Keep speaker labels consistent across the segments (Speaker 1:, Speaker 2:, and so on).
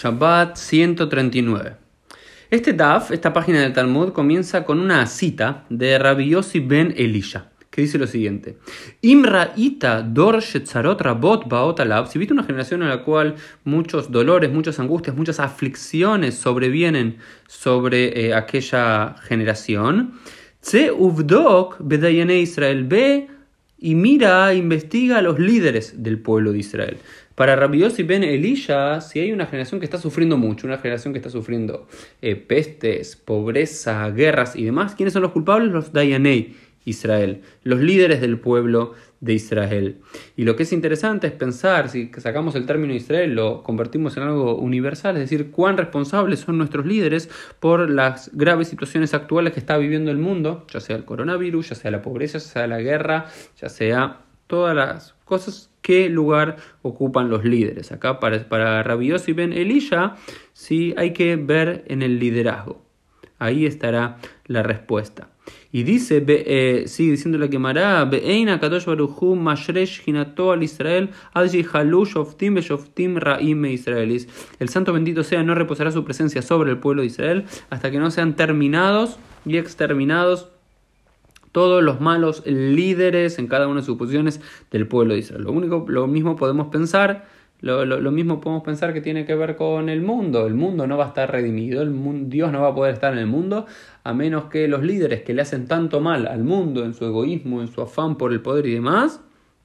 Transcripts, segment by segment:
Speaker 1: Shabbat 139. Este DAF, esta página del Talmud, comienza con una cita de Rabbi Yossi ben Elisha, que dice lo siguiente: Imra ita dor rabot baot alab. Si viste una generación en la cual muchos dolores, muchas angustias, muchas aflicciones sobrevienen sobre eh, aquella generación, tse uvdok bedayene Israel, ve y mira, investiga a los líderes del pueblo de Israel. Para Rabbi y Ben Elisha, si hay una generación que está sufriendo mucho, una generación que está sufriendo eh, pestes, pobreza, guerras y demás, ¿quiénes son los culpables? Los Dayanei Israel, los líderes del pueblo de Israel. Y lo que es interesante es pensar, si sacamos el término Israel, lo convertimos en algo universal, es decir, cuán responsables son nuestros líderes por las graves situaciones actuales que está viviendo el mundo, ya sea el coronavirus, ya sea la pobreza, ya sea la guerra, ya sea todas las cosas, qué lugar ocupan los líderes. Acá para, para Rabioso y Ben Elisha, sí hay que ver en el liderazgo. Ahí estará la respuesta. Y dice, eh, sigue diciendo la quemará, Be'eina Kadosh Baruchu Mashresh Hinato al Israel, Adji Halush Oftim Beshoftim Ra'im Israelis. El santo bendito sea, no reposará su presencia sobre el pueblo de Israel hasta que no sean terminados y exterminados todos los malos líderes en cada una de sus posiciones del pueblo de Israel. Lo, único, lo mismo podemos pensar, lo, lo, mismo podemos pensar que tiene que ver con el mundo. El mundo no va a estar redimido, el Dios no va a poder estar en el mundo a menos que los líderes que le hacen tanto mal al mundo en su egoísmo, en su afán por el poder y demás,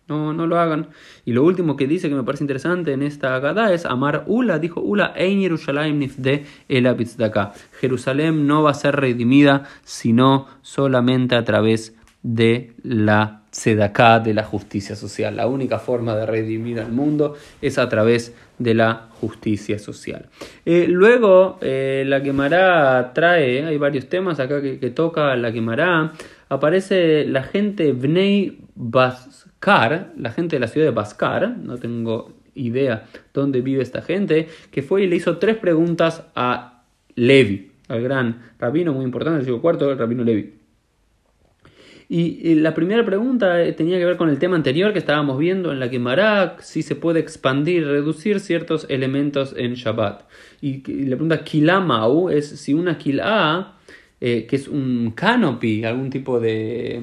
Speaker 1: no, no lo hagan. Y lo último que dice que me parece interesante en esta Agada es Amar Ula, dijo Ula, Ein Yerushalayim nifde el acá. Jerusalén no va a ser redimida sino solamente a través de la Tzedaká, de la justicia social. La única forma de redimir al mundo es a través de la justicia social. Eh, luego, eh, la quemará trae, hay varios temas acá que, que toca la quemará. Aparece la gente Bnei Bas la gente de la ciudad de Bascar, no tengo idea dónde vive esta gente, que fue y le hizo tres preguntas a Levi, al gran rabino muy importante del siglo IV, el rabino Levi. Y, la primera pregunta eh, tenía que ver con el tema anterior que estábamos viendo en la que Marak, si se puede expandir, reducir ciertos elementos en Shabbat. Y, la pregunta Kilamau es si una Kil'a, eh, que es un canopy, algún tipo de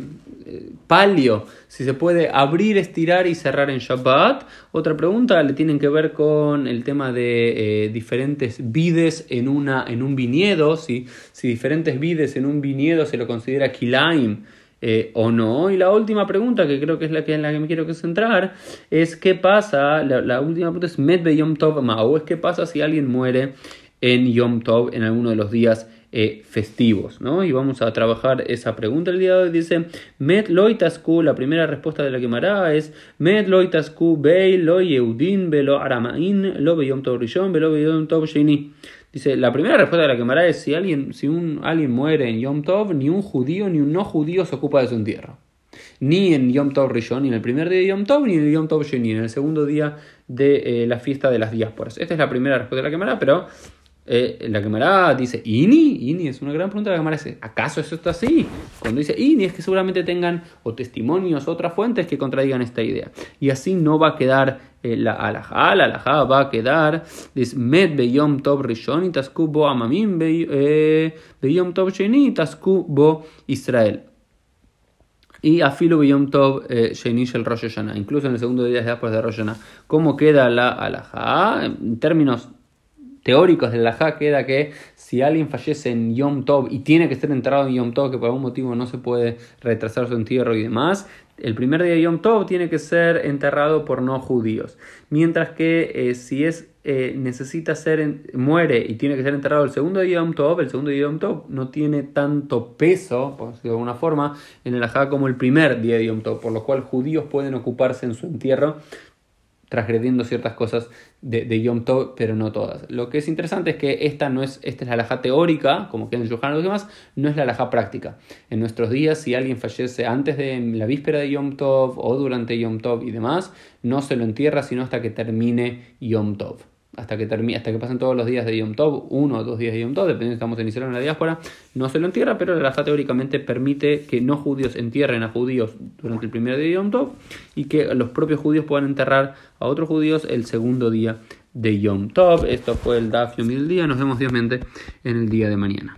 Speaker 1: palio, si se puede abrir, estirar y cerrar en Shabbat. Otra pregunta le tienen que ver con el tema de eh, diferentes vides en, una, en un viñedo, si, si diferentes vides en un viñedo se lo considera kilaim. Eh, o no. Y la última pregunta, que creo que es la que, en la que me quiero centrar, es qué pasa, la, última pregunta es Med Yom Tov Mao, es qué pasa si alguien muere en Yom Tov en alguno de los días eh, festivos, ¿no? Y vamos a trabajar esa pregunta el día de hoy. Dice, Met loitasku, la primera respuesta de la quemará es, Met loitasku bei lo yeudin velo aramain lo beyom tov rishon velo beyom tov sheni. Dice, la primera respuesta de la quemará es, si alguien, si un, alguien muere en Yom Tov, ni un judío ni un no judío se ocupa de su entierro. Ni en Yom Tov Rishon, ni en el primer día de Yom Tov, ni en el Yom Tov Sheni, en el segundo día de eh, la fiesta de las diásporas. Esta es la primera respuesta de la quemará, pero eh, la cámara dice, ¿Ini? ¿Ini? Es una gran pregunta. La cámara dice, ¿acaso eso está así? Cuando dice INI es que seguramente tengan o testimonios o otras fuentes que contradigan esta idea. Y así no va a quedar eh, la alajá. La alajá va a quedar, dice, Med beyom tov rishon y tasku bo amamim eh, beyom tov sheni bo Israel. Y afilo beyom tov sheni shel Rosh. Incluso en el segundo día después de Rosh. ¿Cómo queda la alajá? En términos teóricos de la Ja queda que si alguien fallece en Yom Tov y tiene que ser enterrado en Yom Tov, que por algún motivo no se puede retrasar su entierro y demás, el primer día de Yom Tov tiene que ser enterrado por no judíos. Mientras que eh, si es eh, necesita ser muere y tiene que ser enterrado el segundo día de Yom Tov, el segundo día de Yom Tov no tiene tanto peso, por decirlo de alguna forma, en el Ajá como el primer día de Yom Tov, por lo cual judíos pueden ocuparse en su entierro transgrediendo ciertas cosas de, Yom Tov, pero no todas. Lo que es interesante es que esta no es, esta es la alhaja teórica, como queda en los demás, no es la alhaja práctica. En nuestros días, si alguien fallece antes de la víspera de Yom Tov o durante Yom Tov y demás, no se lo entierra sino hasta que termine Yom Tov hasta que, termine, hasta que pasen todos los días de Yom Tov, uno o dos días de Yom Tov, dependiendo si estamos en Israel o en la diáspora, no se lo entierra, pero la Alajá teóricamente permite que no judíos entierren a judíos durante el primer día de Yom Tov y que los propios judíos puedan enterrar a otros judíos el segundo día de Yom Tov. Esto fue el Daf Yom y el día. Nos vemos, Dios mente, en el día de mañana.